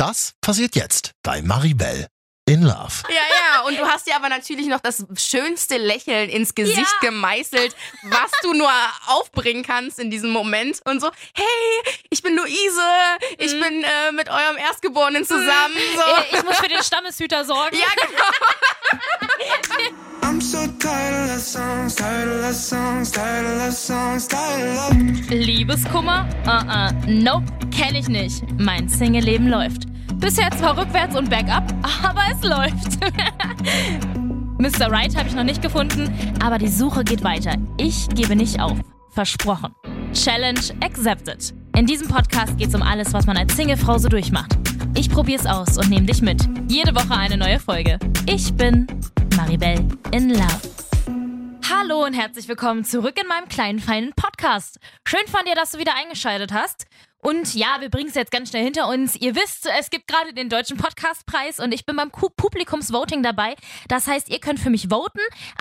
Das passiert jetzt bei Maribel in Love. Ja, ja, und du hast dir aber natürlich noch das schönste Lächeln ins Gesicht Ja. gemeißelt, was du nur aufbringen kannst in diesem Moment. Und so, hey, ich bin Luise, ich bin äh, mit eurem Erstgeborenen zusammen. So. Äh, Ich muss für den Stammeshüter sorgen. Ja, genau. Liebeskummer? Uh-uh. Nope, kenn ich nicht. Mein Single-Leben läuft. Bisher zwar rückwärts und bergab, aber es läuft. Mr. Right habe ich noch nicht gefunden, aber die Suche geht weiter. Ich gebe nicht auf. Versprochen. Challenge accepted. In diesem Podcast geht es um alles, was man als Singlefrau so durchmacht. Ich probier's aus und nehme dich mit. Jede Woche eine neue Folge. Ich bin Maribel in Love. Hallo und herzlich willkommen zurück in meinem kleinen, feinen Podcast. Schön von dir, dass du wieder eingeschaltet hast. Und ja, wir bringen es jetzt ganz schnell hinter uns. Ihr wisst, es gibt gerade den Deutschen Podcastpreis und ich bin beim Ku- Publikumsvoting dabei. Das heißt, ihr könnt für mich voten.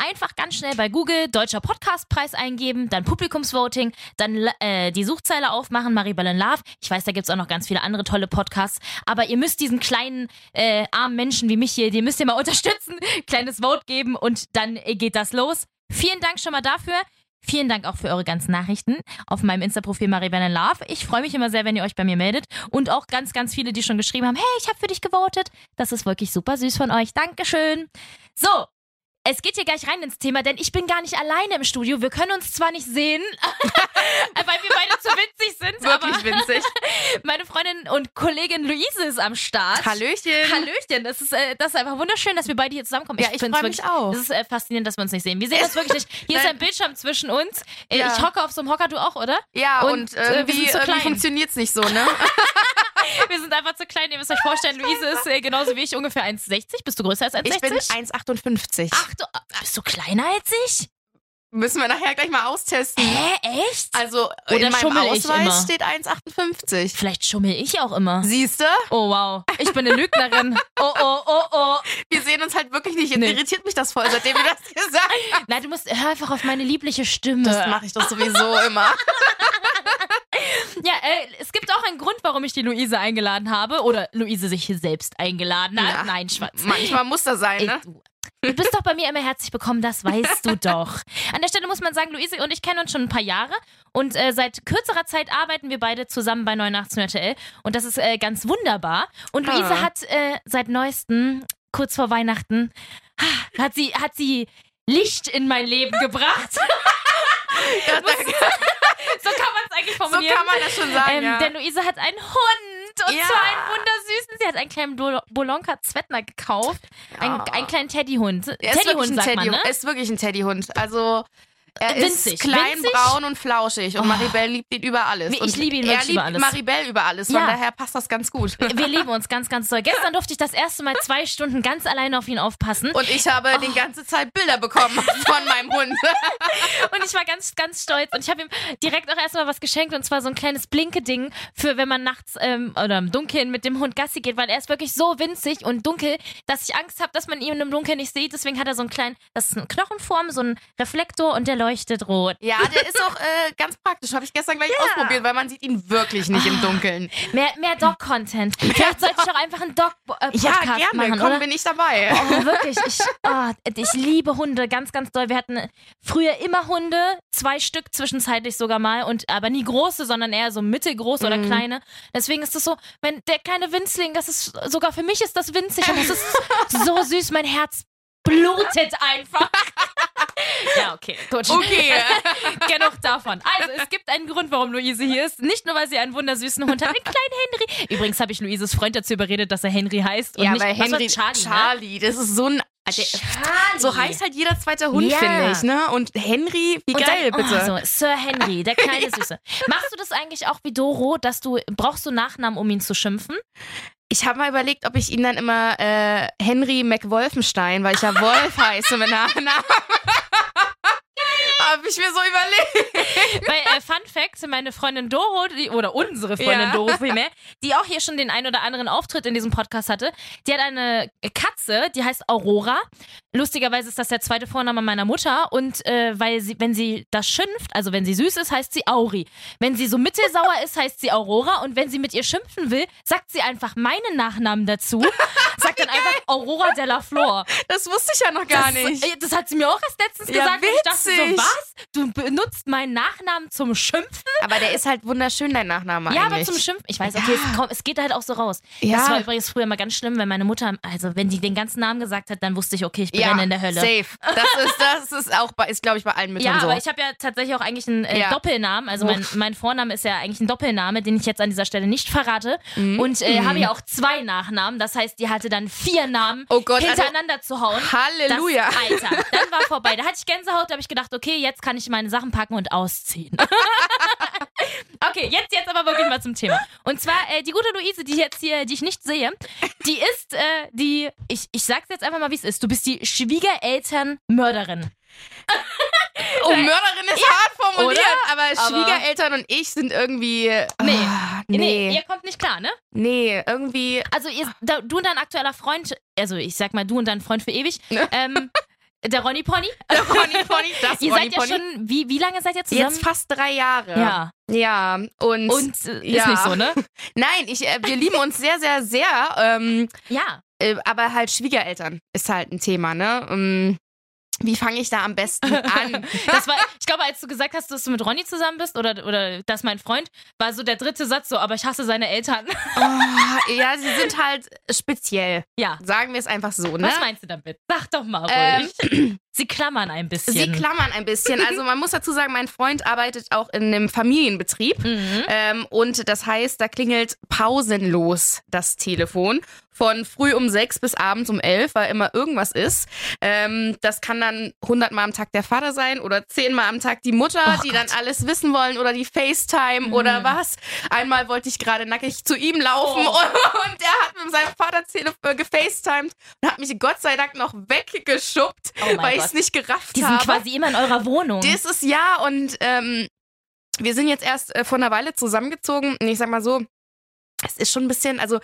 Einfach ganz schnell bei Google Deutscher Podcastpreis eingeben, dann Publikumsvoting, dann äh, die Suchzeile aufmachen, Maribel in Love. Ich weiß, da gibt's auch noch ganz viele andere tolle Podcasts. Aber ihr müsst diesen kleinen, äh, armen Menschen wie mich hier, die müsst ihr mal unterstützen, kleines Vote geben und dann äh, geht das los. Vielen Dank schon mal dafür. Vielen Dank auch für eure ganzen Nachrichten auf meinem Insta-Profil Maribel in Love. Ich freue mich immer sehr, wenn ihr euch bei mir meldet. Und auch ganz, ganz viele, die schon geschrieben haben, hey, ich habe für dich gewotet. Das ist wirklich super süß von euch. Dankeschön. So, es geht hier gleich rein ins Thema, denn ich bin gar nicht alleine im Studio. Wir können uns zwar nicht sehen, weil wir beide zu winzig sind, Wirklich winzig. meine Freundin und Kollegin Luise ist am Start. Hallöchen. Hallöchen, das ist, äh, das ist einfach wunderschön, dass wir beide hier zusammenkommen. Ja, ich find's freu mich wirklich- auch. Das ist äh, faszinierend, dass wir uns nicht sehen. Wir sehen uns wirklich nicht. Hier ist ein Bildschirm zwischen uns. Äh, Ja. Ich hocke auf so einem Hocker, du auch, oder? Ja, Und, und, äh, wir irgendwie, zu irgendwie klein. funktioniert's nicht so, ne? Wir sind einfach zu klein. Ihr müsst euch vorstellen, Luise ist äh, genauso wie ich, ungefähr 1,60. Bist du größer als 1,60? Ich bin 1,58. Ach, du bist du kleiner als ich? Müssen wir nachher gleich mal austesten. Hä, echt? Also Oder in meinem? Ausweis steht 1,58. Vielleicht schummel ich auch immer. Siehst du? Oh, wow. Ich bin eine Lügnerin. Oh, oh, oh, oh. Wir sehen uns halt wirklich nicht. Nee. irritiert mich das voll, seitdem du das gesagt hast. Nein, du musst, hör einfach auf meine liebliche Stimme. Das mache ich doch sowieso immer. Ja, äh, es gibt auch einen Grund, warum ich die Luise eingeladen habe. Oder Luise sich hier selbst eingeladen hat. Ja. Nein, Schwarz. Manchmal muss das sein, ne? Du, bist doch bei mir immer herzlich willkommen, das weißt du doch. An der Stelle muss man sagen, Luise und ich kennen uns schon ein paar Jahre und äh, seit kürzerer Zeit arbeiten wir beide zusammen bei 89 RTL und das ist äh, ganz wunderbar. Und Luise Ah. hat äh, seit neuestem, kurz vor Weihnachten, hat sie, hat sie Licht in mein Leben gebracht. Ja, so kann man es eigentlich so formulieren. kann man das schon sagen, Ähm, ja. Denn Luise hat einen Hund und Ja. zwar einen wundersüßen. Sie hat einen kleinen Bol- Bolonka Zwettner gekauft. Ein, Ja. einen kleinen Teddyhund. Ist wirklich Teddyhund ein sagt man, Teddy, ne? ist wirklich ein Teddyhund. Also er Winzig, ist klein, winzig? braun und flauschig und Oh. Maribel liebt ihn über alles. Ich und liebe ihn wirklich liebt über alles. Maribel über alles. Von Ja. daher passt das ganz gut. Wir lieben uns ganz, ganz doll. Gestern durfte ich das erste Mal zwei Stunden ganz alleine auf ihn aufpassen. Und ich habe Oh. die ganze Zeit Bilder bekommen von meinem Hund. Und ich war ganz, ganz stolz. Und ich habe ihm direkt auch erstmal was geschenkt. Und zwar so ein kleines Blinke-Ding für, wenn man nachts ähm, oder im Dunkeln mit dem Hund Gassi geht. Weil er ist wirklich so winzig und dunkel, dass ich Angst habe, dass man ihn im Dunkeln nicht sieht. Deswegen hat er so einen kleinen, das ist eine Knochenform, so ein Reflektor und der leuchtet rot. Ja, der ist auch äh, ganz praktisch. Habe ich gestern gleich ausprobiert, weil man sieht ihn wirklich nicht Ah. im Dunkeln. Mehr, mehr Dog-Content. Vielleicht sollte ich auch einfach einen Dog-Podcast Ja, gerne. machen, Komm, oder? bin ich dabei. Oh, wirklich. Ich, oh, ich liebe Hunde ganz, ganz doll. Wir hatten früher immer Hunde, zwei Stück zwischenzeitlich sogar mal, und aber nie große, sondern eher so mittelgroß oder Mhm. kleine. Deswegen ist es so, wenn der kleine Winzling, das ist sogar für mich ist das winzig und das ist so süß. Mein Herz blutet einfach. ja, okay, gut. Okay. Genug davon. Also, es gibt einen Grund, warum Luise hier ist. Nicht nur, weil sie einen wundersüßen Hund hat, den kleinen Henry. Übrigens habe ich Luises Freund dazu überredet, dass er Henry heißt. Und ja, nicht, weil Henry Charlie, ne? Charlie, das ist so ein. Charlie. So heißt halt jeder zweite Hund, Ja. finde ich, ne? Und Henry, wie Und geil, dann, bitte. Oh, so, Sir Henry, der kleine Süße. Machst du das eigentlich auch wie Doro, dass du, brauchst du Nachnamen, um ihn zu schimpfen? Ich habe mal überlegt, ob ich ihn dann immer äh, Henry McWolfenstein, weil ich ja Wolf heiße mit Nachnamen. Hab ich mir so überlegt. Weil, äh, Fun Fact, meine Freundin Doro, die, oder unsere Freundin Ja. Doro vielmehr, die auch hier schon den ein oder anderen Auftritt in diesem Podcast hatte, die hat eine Katze, die heißt Aurora. Lustigerweise ist das der zweite Vorname meiner Mutter und äh, weil sie, wenn sie das schimpft, also wenn sie süß ist, heißt sie Auri. Wenn sie so mittelsauer ist, heißt sie Aurora und wenn sie mit ihr schimpfen will, sagt sie einfach meinen Nachnamen dazu, sagt dann einfach Aurora Della Flor. Das wusste ich ja noch gar das, nicht. äh, Das hat sie mir auch erst letztens Ja, gesagt. und ich dachte so, witzig. Was? Du benutzt meinen Nachnamen zum Schimpfen? Aber der ist halt wunderschön, dein Nachname Ja, aber eigentlich. zum Schimpfen. Ich weiß, okay, Ja. es, kommt, es geht halt auch so raus. Ja. Das war übrigens früher mal ganz schlimm, wenn meine Mutter, also wenn die den ganzen Namen gesagt hat, dann wusste ich, okay, ich brenne ja, in der Hölle. safe. Das ist, das ist auch, bei, ist glaube ich bei allen Müttern Ja, so. aber ich habe ja tatsächlich auch eigentlich einen äh, Ja. Doppelnamen. Also mein, mein Vorname ist ja eigentlich ein Doppelname, den ich jetzt an dieser Stelle nicht verrate. Mhm. Und äh, habe ja auch zwei Nachnamen. Das heißt, die hatte dann vier Namen Oh Gott, also- hintereinander zu hauen. Halleluja. Das, Alter, dann war vorbei. Da hatte ich Gänsehaut, da habe ich gedacht, okay, jetzt kann ich meine Sachen packen und ausziehen. okay, jetzt, jetzt aber wirklich mal zum Thema. Und zwar, äh, die gute Luise, die jetzt hier, die ich nicht sehe, die ist äh, die, ich, ich sag's jetzt einfach mal, wie es ist. Du bist die Schwiegerelternmörderin. Oh, Mörderin ist hart formuliert, aber, Aber- Schwiegereltern und ich sind irgendwie. Nee. Ah, Nee. nee. ihr kommt nicht klar, ne? Nee, irgendwie. Also ihr, du und dein aktueller Freund, also ich sag mal, du und dein Freund für ewig, ähm, der Ronny Pony. Der Ronny Pony, das Ihr Ronny seid ja Pony. schon, wie, wie lange seid ihr zusammen? Jetzt fast drei Jahre. ja. Ja, und. Und äh, ist Ja. nicht so, ne? Nein, ich, äh, wir lieben uns sehr, sehr, sehr. Ähm, Ja. äh, aber halt Schwiegereltern ist halt ein Thema, ne? Ähm, wie fange ich da am besten an? Das war, ich glaube, als du gesagt hast, dass du mit Ronny zusammen bist oder, oder das ist mein Freund, war so der dritte Satz so, aber ich hasse seine Eltern. oh, ja, sie sind halt speziell. Ja. Sagen wir es einfach so, ne? Was meinst du damit? Sag doch mal Ähm, ruhig. Sie klammern ein bisschen. Sie klammern ein bisschen. Also man muss dazu sagen, mein Freund arbeitet auch in einem Familienbetrieb. Mhm. Ähm, und das heißt, da klingelt pausenlos das Telefon. Von früh um sechs bis abends um elf, weil immer irgendwas ist. Ähm, das kann dann hundertmal am Tag der Vater sein oder zehnmal am Tag die Mutter, Oh die Gott. dann alles wissen wollen oder die FaceTime oder Mhm. was. Einmal wollte ich gerade nackig zu ihm laufen Oh. und der hat mit seinem Vater äh, gefacetimed und hat mich Gott sei Dank noch weggeschubbt, Oh weil ich es nicht gerafft Die sind habe. quasi immer in eurer Wohnung. Das ist ja und ähm, wir sind jetzt erst äh, vor einer Weile zusammengezogen und ich sag mal so, es ist schon ein bisschen, also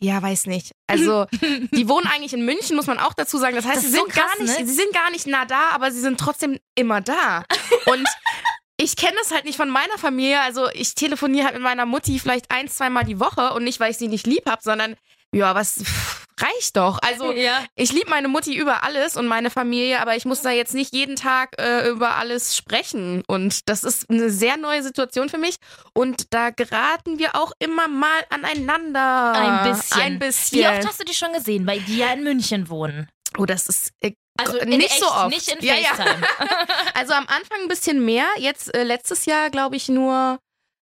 ja, weiß nicht. Also die wohnen eigentlich in München, muss man auch dazu sagen. Das heißt, Das sie ist so sind gar krass, nicht, ne? sie sind gar nicht nah da, aber sie sind trotzdem immer da. Und ich kenne das halt nicht von meiner Familie. Also ich telefoniere halt mit meiner Mutti vielleicht ein, zweimal die Woche und nicht, weil ich sie nicht lieb habe, sondern ja, was pff, reicht doch. Also ja. ich liebe meine Mutti über alles und meine Familie, aber ich muss da jetzt nicht jeden Tag äh, über alles sprechen. Und das ist eine sehr neue Situation für mich. Und da geraten wir auch immer mal aneinander. Ein bisschen. Ein bisschen. Wie oft hast du die schon gesehen? Weil die ja in München wohnen. oh, das ist äh, Also nicht echt, so oft. nicht in Ja, ja. Also am Anfang ein bisschen mehr. Jetzt äh, letztes Jahr, glaube ich, nur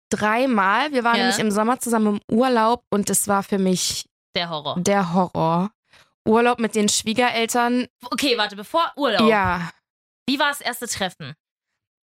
dreimal. Wir waren Ja. nämlich im Sommer zusammen im Urlaub und das war für mich Der Horror. der Horror. Urlaub mit den Schwiegereltern. Okay, warte, bevor Urlaub. Ja. Wie war das erste Treffen?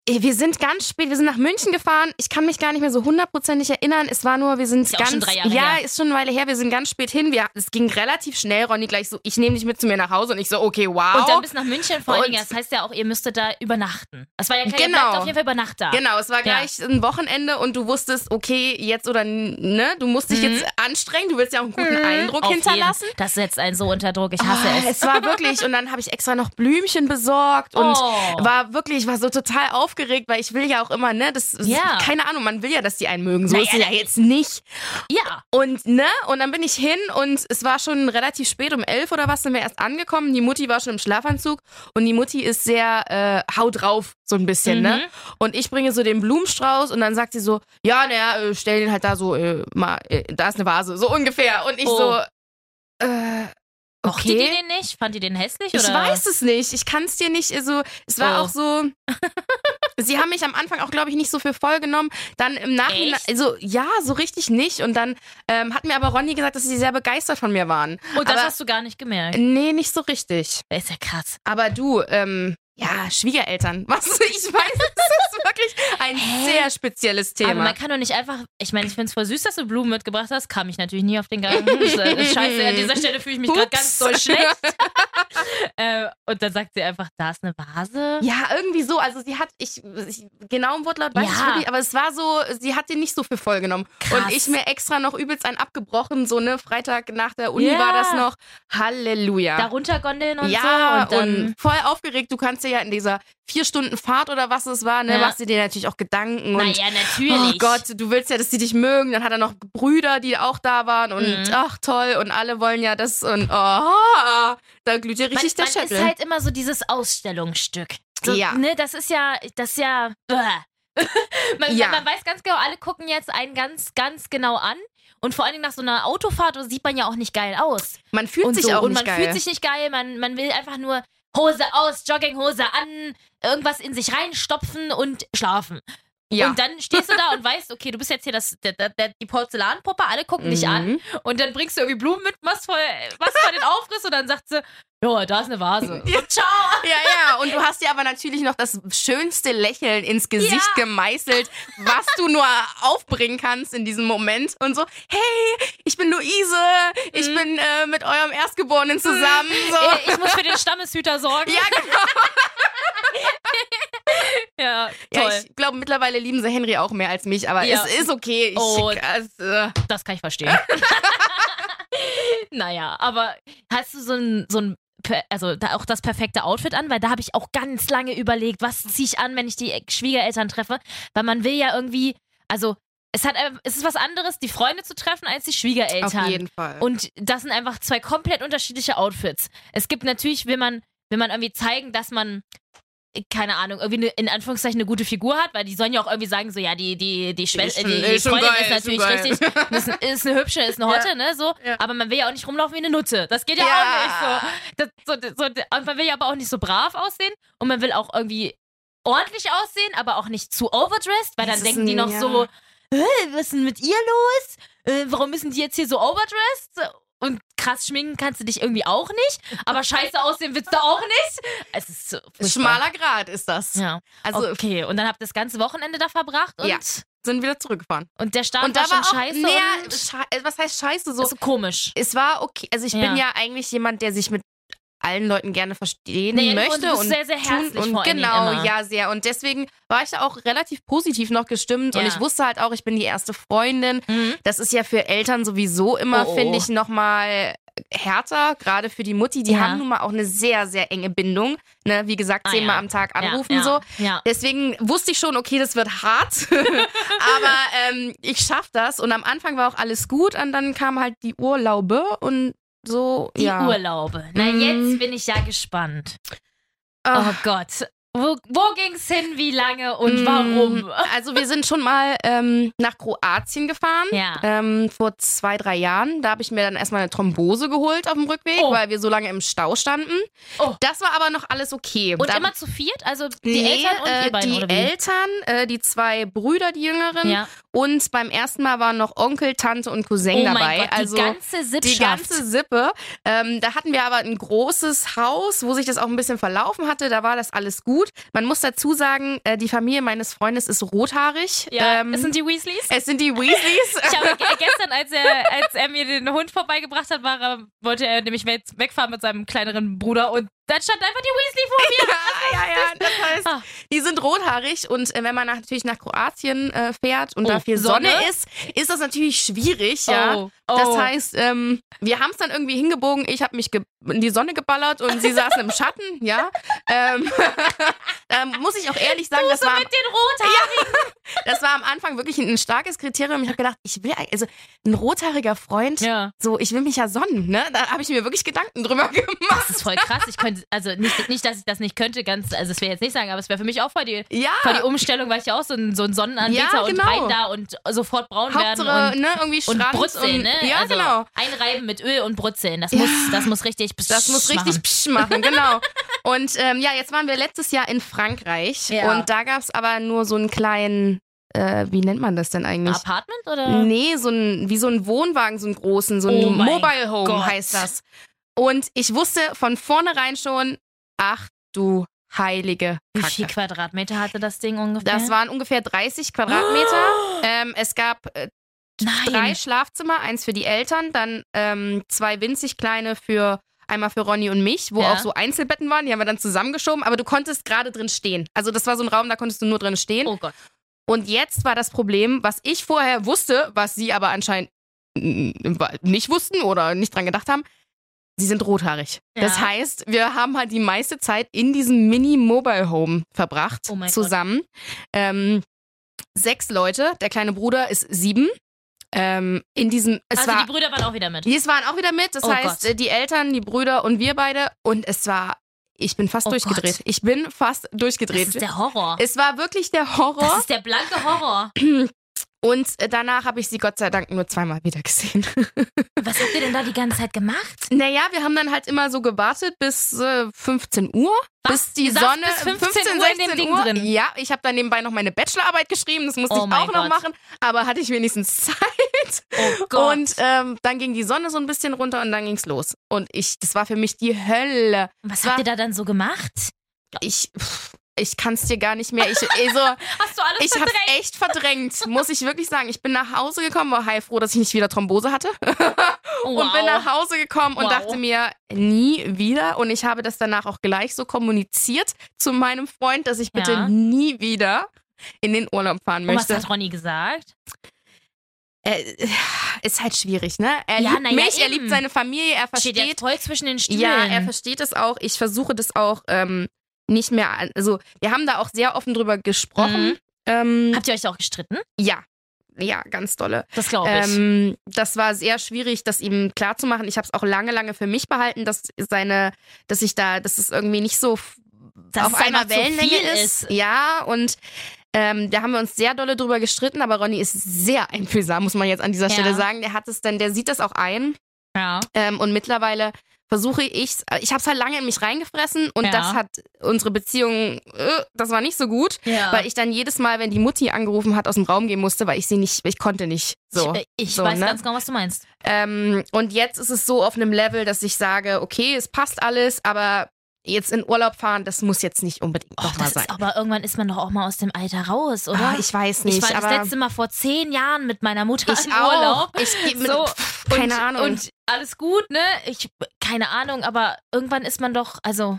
Wir sind ganz spät, wir sind nach München gefahren. Ich kann mich gar nicht mehr so hundertprozentig erinnern. Es war nur, wir sind Ist ja ganz. schon drei Jahre ja, her. ist schon eine Weile her. Wir sind ganz spät hin. Wir, es ging relativ schnell. Ronny gleich so, ich nehme dich mit zu mir nach Hause und ich so, okay, wow. Und dann bis nach München vor allen Dingen. Das heißt ja auch, ihr müsstet da übernachten. Das war ja klar, Genau. ihr auf jeden Fall über Nacht da. Genau, es war Ja. gleich ein Wochenende und du wusstest, okay, jetzt oder ne, du musst dich Mhm. jetzt anstrengen, du willst ja auch einen guten Eindruck Auf hinterlassen. Jeden. Das setzt einen so unter Druck. Ich hasse Ah, es. es war wirklich, und dann habe ich extra noch Blümchen besorgt und Oh. war wirklich, ich war so total aufgeregt, weil ich will ja auch immer, ne, das ist, Ja. keine Ahnung, man will ja, dass die einen mögen. So Naja, ist es ja jetzt nicht. Ja. Und ne, und dann bin ich hin und es war schon relativ spät, um elf oder was sind wir erst angekommen. Die Mutti war schon im Schlafanzug und die Mutti ist sehr äh, hau drauf, so ein bisschen, Mhm. ne? Und ich bringe so den Blumenstrauß und dann sagt sie so, ja, naja, äh, stell den halt da so, äh, mal, äh, da ist eine Vase, so ungefähr. Und ich Oh. so, äh, Mochte die okay. den nicht? Fand die den hässlich? Ich oder? weiß es nicht. Ich kann es dir nicht so. Es war Oh. auch so. Sie haben mich am Anfang auch, glaube ich, nicht so für voll genommen. Dann im Nachhinein, Echt? also ja, so richtig nicht. Und dann ähm, hat mir aber Ronny gesagt, dass sie sehr begeistert von mir waren. Und das aber, hast du gar nicht gemerkt. Nee, nicht so richtig. Das ist ja krass. Aber du, ähm, Ja, Schwiegereltern. Was? Ich weiß, das ist wirklich ein Hä? sehr spezielles Thema. Aber man kann doch nicht einfach. Ich meine, ich finde es voll süß, dass du Blumen mitgebracht hast. Kam ich natürlich nie auf den Gedanken. Ist Scheiße, an dieser Stelle fühle ich mich gerade ganz doll schlecht. äh, und dann sagt sie einfach, da ist eine Vase. ja, irgendwie so. Also sie hat, ich, ich genau im Wortlaut weiß ich Ja. wirklich, aber es war so, sie hat den nicht so viel voll genommen. Krass. Und ich mir extra noch übelst einen abgebrochen, so ne, Freitag nach der Uni Ja. war das noch. Halleluja. Darunter Gondeln und ja, so. Und dann. und voll aufgeregt. Du kannst dir ja in dieser vier Stunden Fahrt oder was es war, ne, Ja. machst du dir natürlich auch Gedanken und naja, natürlich. Oh Gott, du willst ja, dass die dich mögen. Dann hat er noch Brüder, die auch da waren und Mhm. ach toll und alle wollen ja das und oh, da glüht Man, richtig der man Schädel. ist halt immer so dieses Ausstellungsstück. So, Ja. Ne, das ist ja, das ist ja. man, Ja. man weiß ganz genau, alle gucken jetzt einen ganz, ganz genau an. Und vor allen Dingen nach so einer Autofahrt sieht man ja auch nicht geil aus. man fühlt und sich so. auch und nicht man geil. fühlt sich nicht geil, man, man will einfach nur Hose aus, Jogginghose an, irgendwas in sich reinstopfen und schlafen. ja. Und dann stehst du da und weißt, okay, du bist jetzt hier das, der, der, die Porzellanpuppe, alle gucken dich an. Mhm. Und dann bringst du irgendwie Blumen mit, machst voll, machst voll den Aufriss und dann sagt sie, ja, da ist eine Vase. Ja. Ciao. Ja, ja, und du hast dir aber natürlich noch das schönste Lächeln ins Gesicht Ja. gemeißelt, was du nur aufbringen kannst in diesem Moment. Und so, hey, ich bin Luise, ich Mhm. bin äh, mit eurem Erstgeborenen zusammen. So. Den Stammeshüter sorgen. Ja, genau. Ja, Ja, toll. ich glaube, mittlerweile lieben sie Henry auch mehr als mich, aber Ja. es ist okay. Ich, Oh. es, äh, das kann ich verstehen. naja, aber hast du so ein, so ein also da auch das perfekte Outfit an, weil da habe ich auch ganz lange überlegt, was ziehe ich an, wenn ich die Schwiegereltern treffe, weil man will ja irgendwie, also es hat äh, es ist was anderes, die Freunde zu treffen als die Schwiegereltern. auf jeden Fall. Und das sind einfach zwei komplett unterschiedliche Outfits. Es gibt natürlich, will man, will man irgendwie zeigen, dass man, äh, keine Ahnung, irgendwie in Anführungszeichen eine gute Figur hat, weil die sollen ja auch irgendwie sagen, so ja, die, die, die, Schwester, Ist die, die ist schon Freundin geil, ist natürlich richtig, ist, ist eine hübsche, ist eine Ja. Hotte, ne, so. Ja. Aber man will ja auch nicht rumlaufen wie eine Nutte. Das geht ja, Ja. auch nicht so. Das, so, so. Und man will ja aber auch nicht so brav aussehen und man will auch irgendwie ordentlich aussehen, aber auch nicht zu overdressed, weil dann denken die ein- noch ja. so, "Hä, was ist denn mit ihr los? Äh, warum müssen die jetzt hier so overdressed? Und krass schminken kannst du dich irgendwie auch nicht, aber scheiße aussehen willst du auch nicht. Es ist so. Schmaler Grad ist das. Ja. Also okay, und dann habt ihr das ganze Wochenende da verbracht und, Ja. sind wieder zurückgefahren. und der Start Und da war schon war scheiße nee, und sche äh, was heißt scheiße? So, so komisch. es war okay. Also ich Ja. bin ja eigentlich jemand, der sich mit allen Leuten gerne verstehen Nee, und möchte und sehr, sehr herzlich und genau, immer. ja sehr und deswegen war ich da auch relativ positiv noch gestimmt und Ja. ich wusste halt auch, ich bin die erste Freundin. Mhm. Das ist ja für Eltern sowieso immer, Oh, oh. finde ich, nochmal härter, gerade für die Mutti. Die Ja. haben nun mal auch eine sehr, sehr enge Bindung. Ne? Wie gesagt, Ah, zehnmal ja. am Tag anrufen ja, so. Deswegen wusste ich schon, okay, das wird hart. Aber ähm, ich schaff das. Und am Anfang war auch alles gut. Und dann kam halt die Urlaube und so. Die ja. Urlaube. Na, Mhm. jetzt bin ich ja gespannt. Ah, Oh Gott. Wo, wo ging's hin, wie lange und mm, warum? Also wir sind schon mal ähm, nach Kroatien gefahren. Ja. Ähm, vor zwei, drei Jahren. Da habe ich mir dann erstmal eine Thrombose geholt auf dem Rückweg, Oh. weil wir so lange im Stau standen. Oh. Das war aber noch alles okay. Und da, immer zu viert? Also die Nee, Eltern und äh, ihr beiden, die? Eltern, äh, die zwei Brüder, die Jüngeren. Ja. Und beim ersten Mal waren noch Onkel, Tante und Cousin Oh dabei. Gott, die also ganze Sippschaft. die ganze Sippe. Ähm, da hatten wir aber ein großes Haus, wo sich das auch ein bisschen verlaufen hatte. Da war das alles gut. Man muss dazu sagen, äh, die Familie meines Freundes ist rothaarig. ja, ähm, es sind die Weasleys. es sind die Weasleys. Ich habe ge- gestern, als er, als er mir den Hund vorbeigebracht hat, war wollte er nämlich we- wegfahren mit seinem kleineren Bruder und dann stand einfach die Weasley vor mir. ja, ja, ja. Das heißt, Ah. die sind rothaarig und äh, wenn man nach, natürlich nach Kroatien äh, fährt und Oh, da viel Sonne, Sonne? ist, ist das natürlich schwierig, ja. Oh, oh. Das heißt, ähm, wir haben es dann irgendwie hingebogen. Ich habe mich in die Sonne geballert und sie saßen im Schatten, ja. Ähm, da muss ich auch ehrlich sagen, das war, am, mit den Rothaarigen. das war am Anfang wirklich ein, ein starkes Kriterium. Ich habe gedacht, ich will, eigentlich- also ein rothaariger Freund, Ja. so, ich will mich ja sonnen, ne? Da habe ich mir wirklich Gedanken drüber gemacht. Das ist voll krass. Ich könnte, also nicht, nicht, dass ich das nicht könnte, ganz, also das will ich jetzt nicht sagen, aber es wäre für mich auch voll die, Ja. voll die Umstellung, weil ich ja auch so ein, so ein Sonnenanbeter Ja, und genau. rein da und sofort braun werden Hauptsache, und, ne, irgendwie und brutzeln, und, ne? Ja, also genau. Einreiben mit Öl und brutzeln. Das Ja. muss, das muss richtig Das muss richtig machen. psch machen, genau. Und ähm, ja, jetzt waren wir letztes Jahr in Frankreich Ja. und da gab es aber nur so einen kleinen, äh, wie nennt man das denn eigentlich? Apartment oder? Nee, so ein, wie so ein Wohnwagen, so einen großen, so ein Oh mein Mobile Home Gott. heißt das. Und ich wusste von vornherein schon, ach du heilige Wie Kacke. viel Quadratmeter hatte das Ding ungefähr? Das waren ungefähr 30 Quadratmeter. Ähm, es gab äh, drei Schlafzimmer, eins für die Eltern, dann ähm, zwei winzig kleine für einmal für Ronny und mich, wo Ja. auch so Einzelbetten waren, die haben wir dann zusammengeschoben, aber du konntest gerade drin stehen. Also das war so ein Raum, da konntest du nur drin stehen. Oh Gott. Und jetzt war das Problem, was ich vorher wusste, was sie aber anscheinend mm, nicht wussten oder nicht dran gedacht haben. Sie sind rothaarig. Ja. Das heißt, wir haben halt die meiste Zeit in diesem Mini-Mobile-Home verbracht, Oh zusammen. Ähm, sechs Leute, der kleine Bruder ist sieben. Ähm, in diesem, es also war, die Brüder waren auch wieder mit. die waren auch wieder mit. Das Oh heißt, Gott. die Eltern, die Brüder und wir beide. Und es war, ich bin fast Oh durchgedreht. Gott. Ich bin fast Das durchgedreht. ist der Horror. es war wirklich der Das Horror. ist der blanke Horror. Und äh, danach habe ich sie Gott sei Dank nur zweimal wieder gesehen. Was habt ihr denn da die ganze Zeit gemacht? naja, wir haben dann halt immer so gewartet bis äh, 15 Uhr. Was? Bis die Sonne bis 15 Uhr in dem 16 Ding Uhr. drin? Ja, ich habe dann nebenbei noch meine Bachelorarbeit geschrieben. Das musste Oh ich auch noch Gott. machen. Aber hatte ich wenigstens Zeit. Oh Gott. Und ähm, dann ging die Sonne so ein bisschen runter und dann ging's los. Und ich, das war für mich die Hölle. Was war- habt ihr da dann so gemacht? Ich, pff, ich kann es dir gar nicht mehr. Ich, also, Hast du alles ich habe echt verdrängt, muss ich wirklich sagen. Ich bin nach Hause gekommen, war heilfroh, dass ich nicht wieder Thrombose hatte. oh, Und bin nach Hause gekommen und Wow. dachte mir, nie wieder. Und ich habe das danach auch gleich so kommuniziert zu meinem Freund, dass ich bitte Ja. nie wieder in den Urlaub fahren Und was möchte. hat Ronny gesagt? Äh, ist halt schwierig, ne? Er Ja, liebt ja, mich, er eben. liebt seine Familie, er Steht versteht. jetzt voll zwischen den Stühlen. Ja, er versteht es auch. Ich versuche das auch ähm, nicht mehr. an- Also, wir haben da auch sehr offen drüber gesprochen. Mhm. Ähm, Habt ihr euch da auch gestritten? ja. Ja, ganz dolle. Das glaube ich. Ähm, das war sehr schwierig, das ihm klarzumachen. Ich habe es auch lange, lange für mich behalten, dass seine, dass ich da, dass es irgendwie nicht so Dass auf einer Wellenlänge viel ist. ist. Ja, und ähm, da haben wir uns sehr dolle drüber gestritten, aber Ronny ist sehr einfühlsam, muss man jetzt an dieser Ja. Stelle sagen. Der hat es dann, der sieht das auch ein. ja. Ähm, und mittlerweile versuche ich, ich habe es halt lange in mich reingefressen und Ja. das hat unsere Beziehung, äh, das war nicht so gut, ja. weil ich dann jedes Mal, wenn die Mutti angerufen hat, aus dem Raum gehen musste, weil ich sie nicht, ich konnte nicht. So. Ich, ich So, weiß ne? ganz genau, was du meinst. Ähm, und jetzt ist es so auf einem Level, dass ich sage, okay, es passt alles, aber jetzt in Urlaub fahren, das muss jetzt nicht unbedingt Oh, nochmal sein. ist, aber irgendwann ist man doch auch mal aus dem Alter raus, oder? Ah, ich weiß nicht, ich war das letzte Mal vor zehn Jahren mit meiner Mutter ich im auch. Urlaub. Ich geh mit, So, pff, keine und, Ahnung. Und alles gut, ne? Ich, keine Ahnung, aber irgendwann ist man doch, also,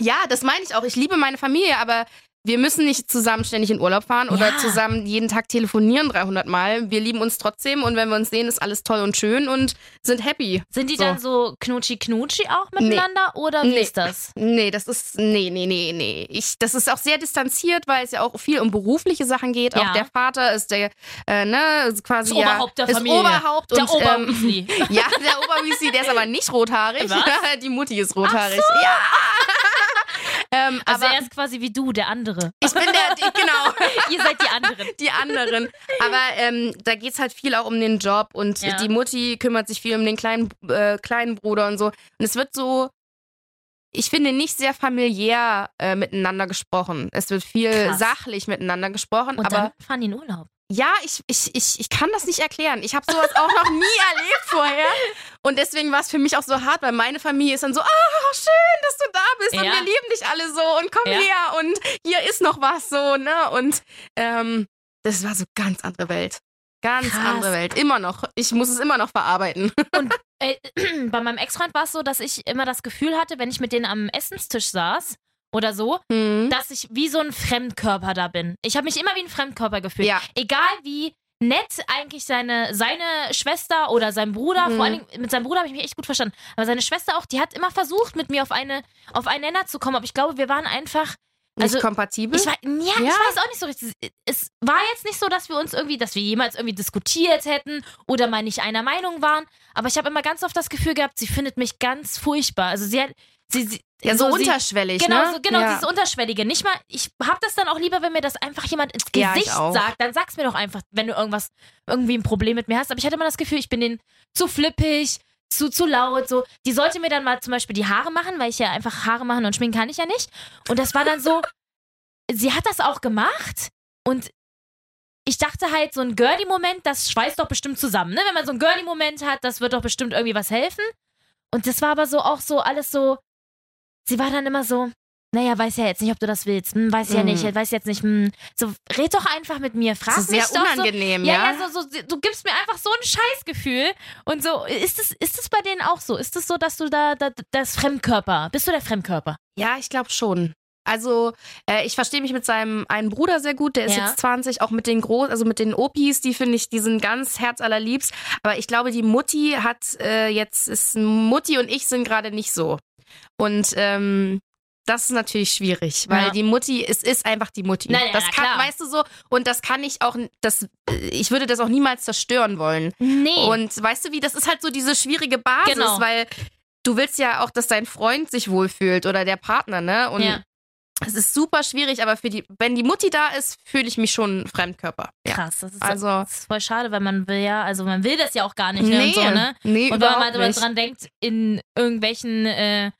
Ja, das meine ich auch. Ich liebe meine Familie, aber wir müssen nicht zusammen ständig in Urlaub fahren oder Ja. zusammen jeden Tag telefonieren 300 Mal. Wir lieben uns trotzdem und wenn wir uns sehen, ist alles toll und schön und sind happy. sind die So. dann so knutschi-knutschi auch miteinander oder wie Nee. ist das? Nee, das ist, nee, nee, nee, nee. Ich, das ist auch sehr distanziert, weil es ja auch viel um berufliche Sachen geht. Ja. Auch der Vater ist der, äh, ne, ist quasi Das ja, Oberhaupt der Familie. Oberhaupt Der und, Oberweasley. ähm, Ja, der Oberweasley, der ist aber nicht rothaarig. Was? Die Mutti ist rothaarig. Ja. Ähm, Also aber er ist quasi wie du, der andere. ich bin der, die- genau. Ihr seid die anderen. die anderen. Aber ähm, da geht's halt viel auch um den Job und Ja. die Mutti kümmert sich viel um den kleinen, äh, kleinen Bruder und so. Und es wird so, ich finde, nicht sehr familiär äh, miteinander gesprochen. Es wird viel Krass. sachlich miteinander gesprochen. Und aber dann fahren die in Urlaub. Ja, ich, ich, ich, ich kann das nicht erklären. Ich habe sowas auch noch nie erlebt vorher. Und deswegen war es für mich auch so hart, weil meine Familie ist dann so, ah, schön, dass du da bist und Ja. wir lieben dich alle so und komm Ja. her und hier ist noch was so, ne? Und ähm, das war so ganz andere Welt. Ganz Krass. andere Welt. Immer noch. Ich muss es immer noch verarbeiten. Äh, bei meinem Ex-Freund war es so, dass ich immer das Gefühl hatte, wenn ich mit denen am Essenstisch saß oder so, Hm. dass ich wie so ein Fremdkörper da bin. Ich habe mich immer wie ein Fremdkörper gefühlt. Ja. Egal wie nett eigentlich seine, seine Schwester oder sein Bruder, Mhm. vor allen Dingen mit seinem Bruder habe ich mich echt gut verstanden, aber seine Schwester auch, die hat immer versucht, mit mir auf eine auf einen Nenner zu kommen, aber ich glaube, wir waren einfach Nicht also, kompatibel? ich, wei- ja, Ja. ich weiß auch nicht so richtig. Es war jetzt nicht so, dass wir uns irgendwie, dass wir jemals irgendwie diskutiert hätten oder mal nicht einer Meinung waren. Aber ich habe immer ganz oft das Gefühl gehabt, sie findet mich ganz furchtbar. Also sie hat, sie, sie ja, so, sie, unterschwellig, Genau, ne? so, genau, ja. dieses Unterschwellige. Nicht mal, ich hab das dann auch lieber, wenn mir das einfach jemand ins Ja, ich Gesicht auch. sagt. Dann sag's mir doch einfach, wenn du irgendwas, irgendwie ein Problem mit mir hast. Aber ich hatte immer das Gefühl, ich bin denen zu flippig, zu, zu laut, so. Die sollte mir dann mal zum Beispiel die Haare machen, weil ich ja einfach Haare machen und schminken kann ich ja nicht. Und das war dann so, sie hat das auch gemacht und ich dachte halt, so ein Girly-Moment, das schweißt doch bestimmt zusammen, ne? Wenn man so einen Girly-Moment hat, das wird doch bestimmt irgendwie was helfen. Und das war aber so auch so alles so, sie war dann immer so, naja, weiß ja jetzt nicht, ob du das willst. Hm, weiß ja Mm. nicht, weiß jetzt nicht. Hm. So, red doch einfach mit mir. Frag Das ist mich sehr doch unangenehm, so. Ja, ja. ja, so, so, du gibst mir einfach so ein Scheißgefühl. Und so, ist es, ist es bei denen auch so? Ist es so, dass du da, da das Fremdkörper, bist du der Fremdkörper? Ja, ich glaube schon. Also, äh, ich verstehe mich mit seinem einen Bruder sehr gut, der ist Ja. jetzt 20, auch mit den Groß, also mit den Opis, die finde ich, die sind ganz herzallerliebst. Aber ich glaube, die Mutti hat äh, jetzt, ist Mutti und ich sind gerade nicht so. Und ähm, das ist natürlich schwierig, weil Ja. die Mutti, es ist einfach die Mutti. Na, ja, das kann, klar. weißt du so, und das kann ich auch, das, äh, ich würde das auch niemals zerstören wollen. Nee. Und weißt du wie, das ist halt so diese schwierige Basis, Genau. weil du willst ja auch, dass dein Freund sich wohlfühlt oder der Partner, ne? Und Ja. es ist super schwierig, aber für die, wenn die Mutti da ist, fühle ich mich schon Fremdkörper. Ja. Krass, das ist, Also- das ist voll schade, weil man will ja, also man will das ja auch gar nicht, ne? Und, so, ne? nee und wenn man mal dran- denkt, in irgendwelchen äh,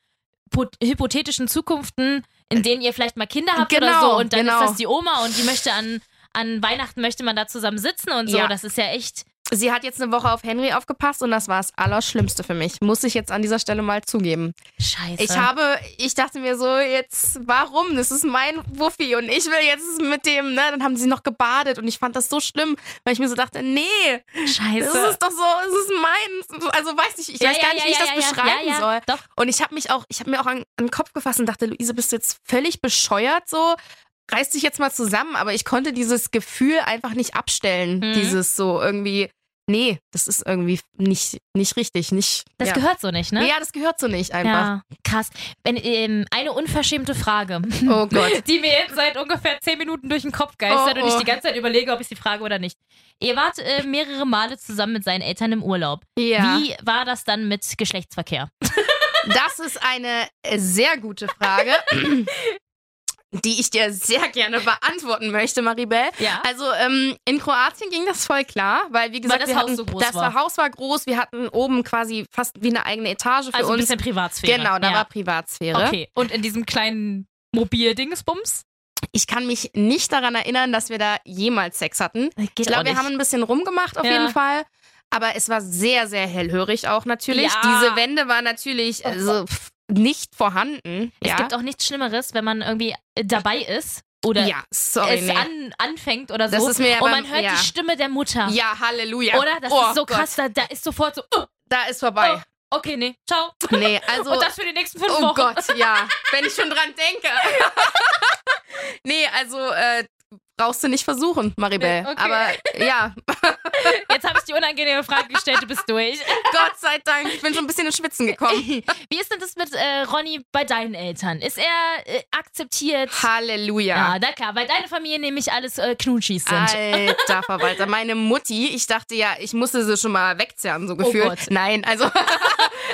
hypothetischen Zukunften, in denen ihr vielleicht mal Kinder habt oder Genau, so, und dann genau. ist das die Oma und die möchte an, an Weihnachten möchte man da zusammen sitzen und so. Ja. Das ist ja echt. Sie hat jetzt eine Woche auf Henry aufgepasst und das war das Allerschlimmste für mich. Muss ich jetzt an dieser Stelle mal zugeben. Scheiße. Ich habe, ich dachte mir so, jetzt, warum? Das ist mein Wuffi und ich will jetzt mit dem, ne? Dann haben sie noch gebadet und ich fand das so schlimm, weil ich mir so dachte, nee, Scheiße. das ist doch so, es ist meins. Also weiß nicht, ich Ja, weiß ja, gar nicht, ja, wie ich das beschreiben soll. Doch. Und ich habe mich auch, ich habe mir auch an, an den Kopf gefasst und dachte, Luise, bist du jetzt völlig bescheuert so? Reiß dich jetzt mal zusammen, aber ich konnte dieses Gefühl einfach nicht abstellen. Mhm. Dieses so irgendwie, nee, das ist irgendwie nicht, nicht richtig, nicht. Das ja. gehört so nicht, ne? Ja, das gehört so nicht einfach. Ja, krass. Wenn, ähm, eine unverschämte Frage, Oh Gott. die mir jetzt seit ungefähr zehn Minuten durch den Kopf geistert Oh, und ich oh. die ganze Zeit überlege, ob ich sie frage oder nicht. Ihr wart äh, mehrere Male zusammen mit seinen Eltern im Urlaub. Ja. Wie war das dann mit Geschlechtsverkehr? Das ist eine äh, sehr gute Frage, die ich dir sehr gerne beantworten möchte, Maribel. Ja. Also ähm, in Kroatien ging das voll klar, weil wie gesagt, das wir Haus hatten, so das war. Haus war groß, wir hatten oben quasi fast wie eine eigene Etage für Also ein uns. bisschen Privatsphäre. Genau, da ja. war Privatsphäre. Okay. Und in diesem kleinen Mobildingsbums? Ich kann mich nicht daran erinnern, dass wir da jemals Sex hatten. Geht ich glaube, wir haben ein bisschen rumgemacht auf Ja. jeden Fall. Aber es war sehr, sehr hellhörig auch natürlich. Ja. Diese Wände waren natürlich also, pff, nicht vorhanden. Es ja. gibt auch nichts Schlimmeres, wenn man irgendwie äh, dabei ist oder ja, sorry. es nee. an, anfängt oder so Das ist mir ja und man hört ja. die Stimme der Mutter. Ja, Halleluja. Oder? Das oh ist so Gott, krass, da, da ist sofort so, oh, Da ist vorbei. okay, nee, ciao. Nee, also. und das für die nächsten fünf oh Wochen. Gott, ja. Wenn ich schon dran denke. nee, also äh, brauchst du nicht versuchen, Maribel. Okay. Aber ja, Jetzt habe ich die unangenehme Frage gestellt, du bist durch. Gott sei Dank. Ich bin schon ein bisschen ins Schwitzen gekommen. Wie ist denn das mit äh, Ronny bei deinen Eltern? Ist er äh, akzeptiert? Halleluja. Ja, na klar, weil deine Familie nämlich alles äh, Knutschis sind. Alter Verwalter, meine Mutti, ich dachte ja, ich musste sie schon mal wegzerren, so gefühlt. Oh Gott. Nein, also,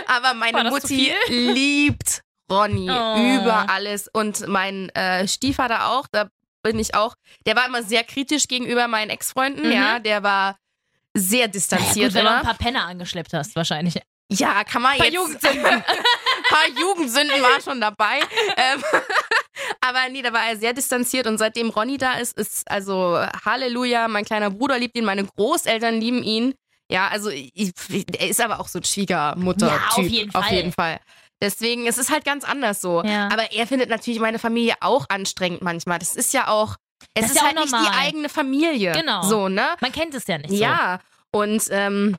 aber meine Mutti liebt Ronny Oh. über alles und mein äh, Stiefvater auch, da bin ich auch, der war immer sehr kritisch gegenüber meinen Ex-Freunden, Mhm. ja, der war sehr Naja, distanziert gut, wenn du ein paar Penner angeschleppt hast, wahrscheinlich. Ja, kann man Bei jetzt. Jugendsünden. ein paar Jugendsünden waren schon dabei. ähm, aber nee, da war er sehr distanziert und seitdem Ronny da ist, ist also Halleluja, mein kleiner Bruder liebt ihn, meine Großeltern lieben ihn. Ja, also ich, er ist aber auch so ein Schwiegermutter-Typ. Ja, auf jeden Auf Fall. jeden Fall. Deswegen, es ist halt ganz anders so. Ja. Aber er findet natürlich meine Familie auch anstrengend manchmal. Das ist ja auch, es ist, ist ja halt nicht die eigene Familie. Genau. So, ne? Man kennt es ja nicht so. Ja, und ähm,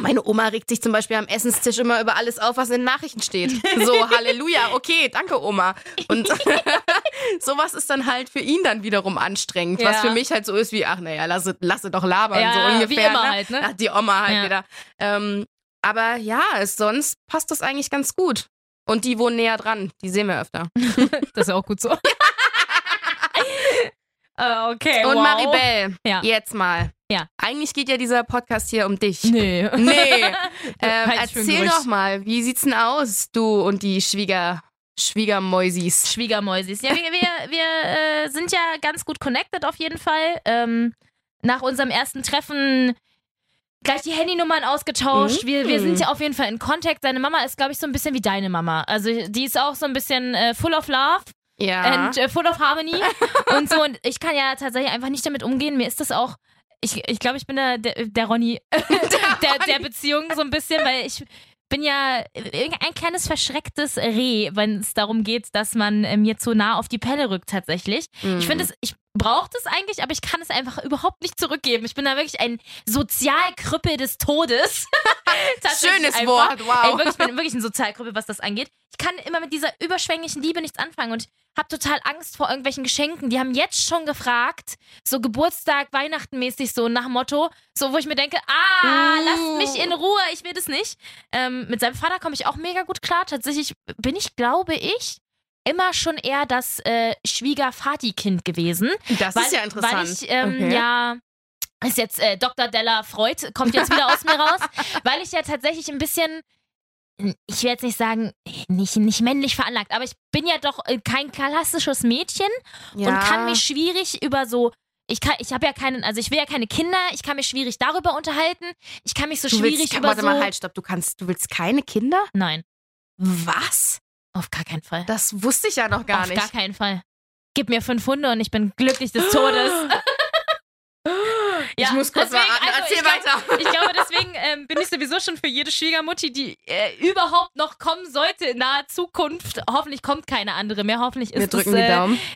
meine Oma regt sich zum Beispiel am Essenstisch immer über alles auf, was in den Nachrichten steht. So, Halleluja, okay, danke Oma. Und sowas ist dann halt für ihn dann wiederum anstrengend, was Ja. für mich halt so ist wie, ach naja, lasse, lasse doch labern, Ja, so wie ungefähr. immer ne? halt, ne? Ach, die Oma halt Ja. wieder. Ähm, aber ja, sonst passt das eigentlich ganz gut. Und die wohnen näher dran, die sehen wir öfter. Das ist ja auch gut so. äh, okay, Und wow. Maribel, Ja. jetzt mal. Ja. Eigentlich geht ja dieser Podcast hier um dich. Nee. Nee. Ähm, erzähl doch mal, wie sieht's denn aus, du und die Schwieger, Schwiegermäusis? Schwiegermäusis. Ja, wir, wir, wir äh, sind ja ganz gut connected auf jeden Fall. Ähm, nach unserem ersten Treffen gleich die Handynummern ausgetauscht. Mhm. Wir, wir sind ja auf jeden Fall in Kontakt. Seine Mama ist, glaube ich, so ein bisschen wie deine Mama. Also die ist auch so ein bisschen äh, full of love Ja. and äh, full of harmony und so. Und ich kann ja tatsächlich einfach nicht damit umgehen. Mir ist das auch. Ich, ich glaube, ich bin der, der, der Ronny der, der Beziehung so ein bisschen, weil ich bin ja ein kleines verschrecktes Reh, wenn es darum geht, dass man äh, mir zu nah auf die Pelle rückt tatsächlich. Mhm. Ich finde es, ich brauche das eigentlich, aber ich kann es einfach überhaupt nicht zurückgeben. Ich bin da wirklich ein Sozialkrüppel des Todes. Schönes einfach. Wort, wow. Ey, wirklich, ich bin wirklich ein Sozialkrüppel, was das angeht. Ich kann immer mit dieser überschwänglichen Liebe nichts anfangen und habe total Angst vor irgendwelchen Geschenken. Die haben jetzt schon gefragt, so Geburtstag, Weihnachten mäßig, so nach dem Motto, so wo ich mir denke, ah, Uh. lasst mich in Ruhe, ich will das nicht. Ähm, mit seinem Vater komme ich auch mega gut klar. Tatsächlich bin ich, glaube ich, immer schon eher das äh, Schwiegervati-Kind gewesen. Das ist ja interessant. Weil ich, ähm, Okay. ja, ist jetzt äh, Dr. Della Freud, kommt jetzt wieder aus mir raus, weil ich ja tatsächlich ein bisschen, ich will jetzt nicht sagen, nicht, nicht männlich veranlagt, aber ich bin ja doch äh, kein klassisches Mädchen ja. und kann mich schwierig über so. Ich, kann, ich habe ja keinen, also ich will ja keine Kinder, ich kann mich schwierig darüber unterhalten. Ich kann mich so du schwierig willst, über warte so. mal, halt, stopp. Du kannst, du willst keine Kinder? Nein, Was? auf gar keinen Fall. Das wusste ich ja noch gar auf nicht. gar keinen Fall. Gib mir fünf Hunde und ich bin glücklich des Todes. ich Ja, muss kurz deswegen, mal atmen. also Erzähl ich glaub- weiter. Ich glaube, deswegen ähm, bin ich sowieso schon für jede Schwiegermutti, die äh, überhaupt noch kommen sollte in naher Zukunft. Hoffentlich kommt keine andere mehr. Hoffentlich Wir ist das, drücken die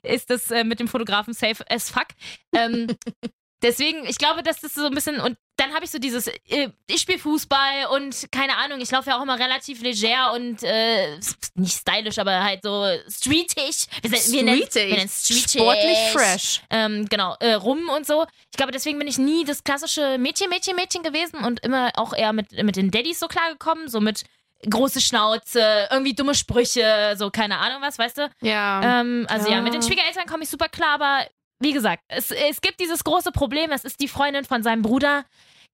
äh, ist das äh, mit dem Fotografen safe as fuck. Ähm, deswegen, ich glaube, dass das so ein bisschen. Und dann habe ich so dieses, äh, ich spiele Fußball und keine Ahnung, ich laufe ja auch immer relativ leger und äh, nicht stylisch, aber halt so streetig. Wir, sind- wir nennen- wir nennen streetig. Sportlich fresh. Ähm, genau, äh, rum und so. Ich glaube, deswegen bin ich nie das klassische Mädchen, Mädchen, Mädchen gewesen und immer auch eher mit, mit den Daddys so klargekommen, so mit große Schnauze, irgendwie dumme Sprüche, so keine Ahnung was, weißt du? Ja. Ähm, also ja. Ja. mit den Schwiegereltern komme ich super klar, aber wie gesagt, es, es gibt dieses große Problem, es ist die Freundin von seinem Bruder,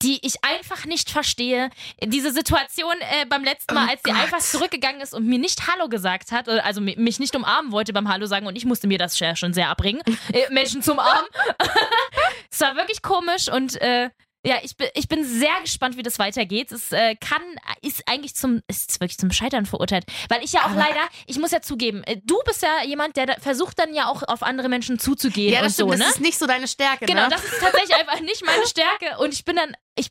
die ich einfach nicht verstehe. Diese Situation äh, beim letzten Mal, Oh als sie einfach zurückgegangen ist und mir nicht Hallo gesagt hat, oder also mi- mich nicht umarmen wollte beim Hallo sagen und ich musste mir das schon sehr abbringen, äh, Menschen zum Arm. es war wirklich komisch und äh, ja, ich bin, ich bin sehr gespannt, wie das weitergeht. Es äh, kann, ist eigentlich zum, ist wirklich zum Scheitern verurteilt. Weil ich ja auch Aber- leider, ich muss ja zugeben, äh, du bist ja jemand, der da versucht dann ja auch auf andere Menschen zuzugehen ja, und das stimmt. so, ne? Das ist nicht so deine Stärke, Genau, ne? das ist tatsächlich einfach nicht meine Stärke und ich bin dann, ich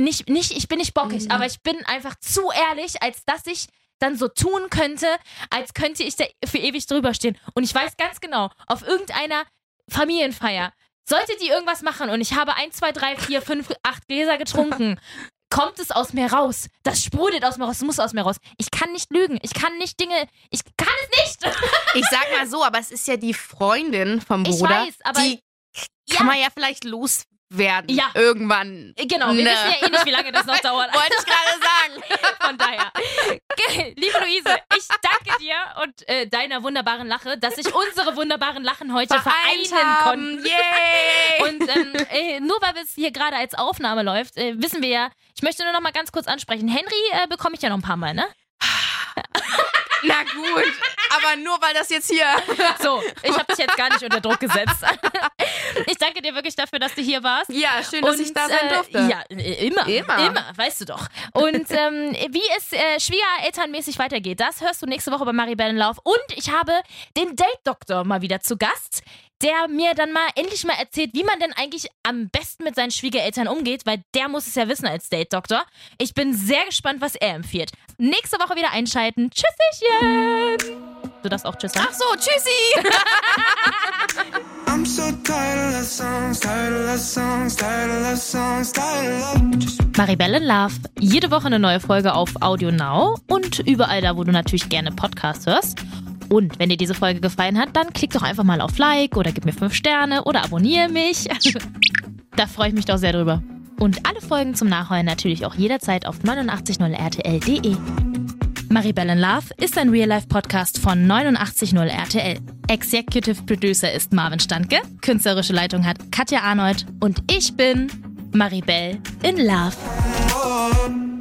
nicht, nicht, ich bin nicht bockig, Mhm. aber ich bin einfach zu ehrlich, als dass ich dann so tun könnte, als könnte ich da für ewig drüber stehen. Und ich weiß ganz genau, auf irgendeiner Familienfeier, sollte die irgendwas machen und ich habe 1, 2, 3, 4, 5, 8 Gläser getrunken, kommt es aus mir raus. Das sprudelt aus mir raus, es muss aus mir raus. Ich kann nicht lügen, ich kann nicht Dinge, ich kann es nicht. Ich sag mal so, aber es ist ja die Freundin vom Ich Bruder. weiß, aber die ja. kann man ja vielleicht loswerden. Ja. Irgendwann. Genau, wir Ne. wissen ja eh nicht, wie lange das noch dauert. Wollte ich gerade sagen. Von daher. Liebe Luise, ich danke dir und äh, deiner wunderbaren Lache, dass sich unsere wunderbaren Lachen heute Vereint vereinen haben. konnten. Yay! Und ähm, äh, nur weil es hier gerade als Aufnahme läuft, äh, wissen wir ja, ich möchte nur noch mal ganz kurz ansprechen. Henry äh, bekomme ich ja noch ein paar Mal, ne? Na gut, aber nur weil das jetzt hier. So, ich habe dich jetzt gar nicht unter Druck gesetzt. Ich danke dir wirklich dafür, dass du hier warst. Ja, schön, dass ich da sein äh, durfte. Ja, äh, immer, Immer. immer. weißt du doch. Und ähm, wie es äh, schwiegerelternmäßig weitergeht, das hörst du nächste Woche bei Maribel in Lauf. Und ich habe den Date-Doktor mal wieder zu Gast, der mir dann mal endlich mal erzählt, wie man denn eigentlich am besten mit seinen Schwiegereltern umgeht, weil der muss es ja wissen als Date-Doktor. Ich bin sehr gespannt, was er empfiehlt. Nächste Woche wieder einschalten. Tschüsschen! Du darfst auch Tschüss sagen. Ach so, tschüssi. I'm so tired of songs, tired of songs, tired of songs, tired of Maribel in Love. Jede Woche eine neue Folge auf Audio Now und überall da, wo du natürlich gerne Podcasts hörst. Und wenn dir diese Folge gefallen hat, dann klick doch einfach mal auf Like oder gib mir 5 Sterne oder abonniere mich. da freue ich mich doch sehr drüber. Und alle Folgen zum Nachholen natürlich auch jederzeit auf 890rtl.de. Maribel in Love ist ein Real-Life-Podcast von 890 RTL. Executive Producer ist Marvin Standke, künstlerische Leitung hat Katja Arnold und ich bin Maribel in Love.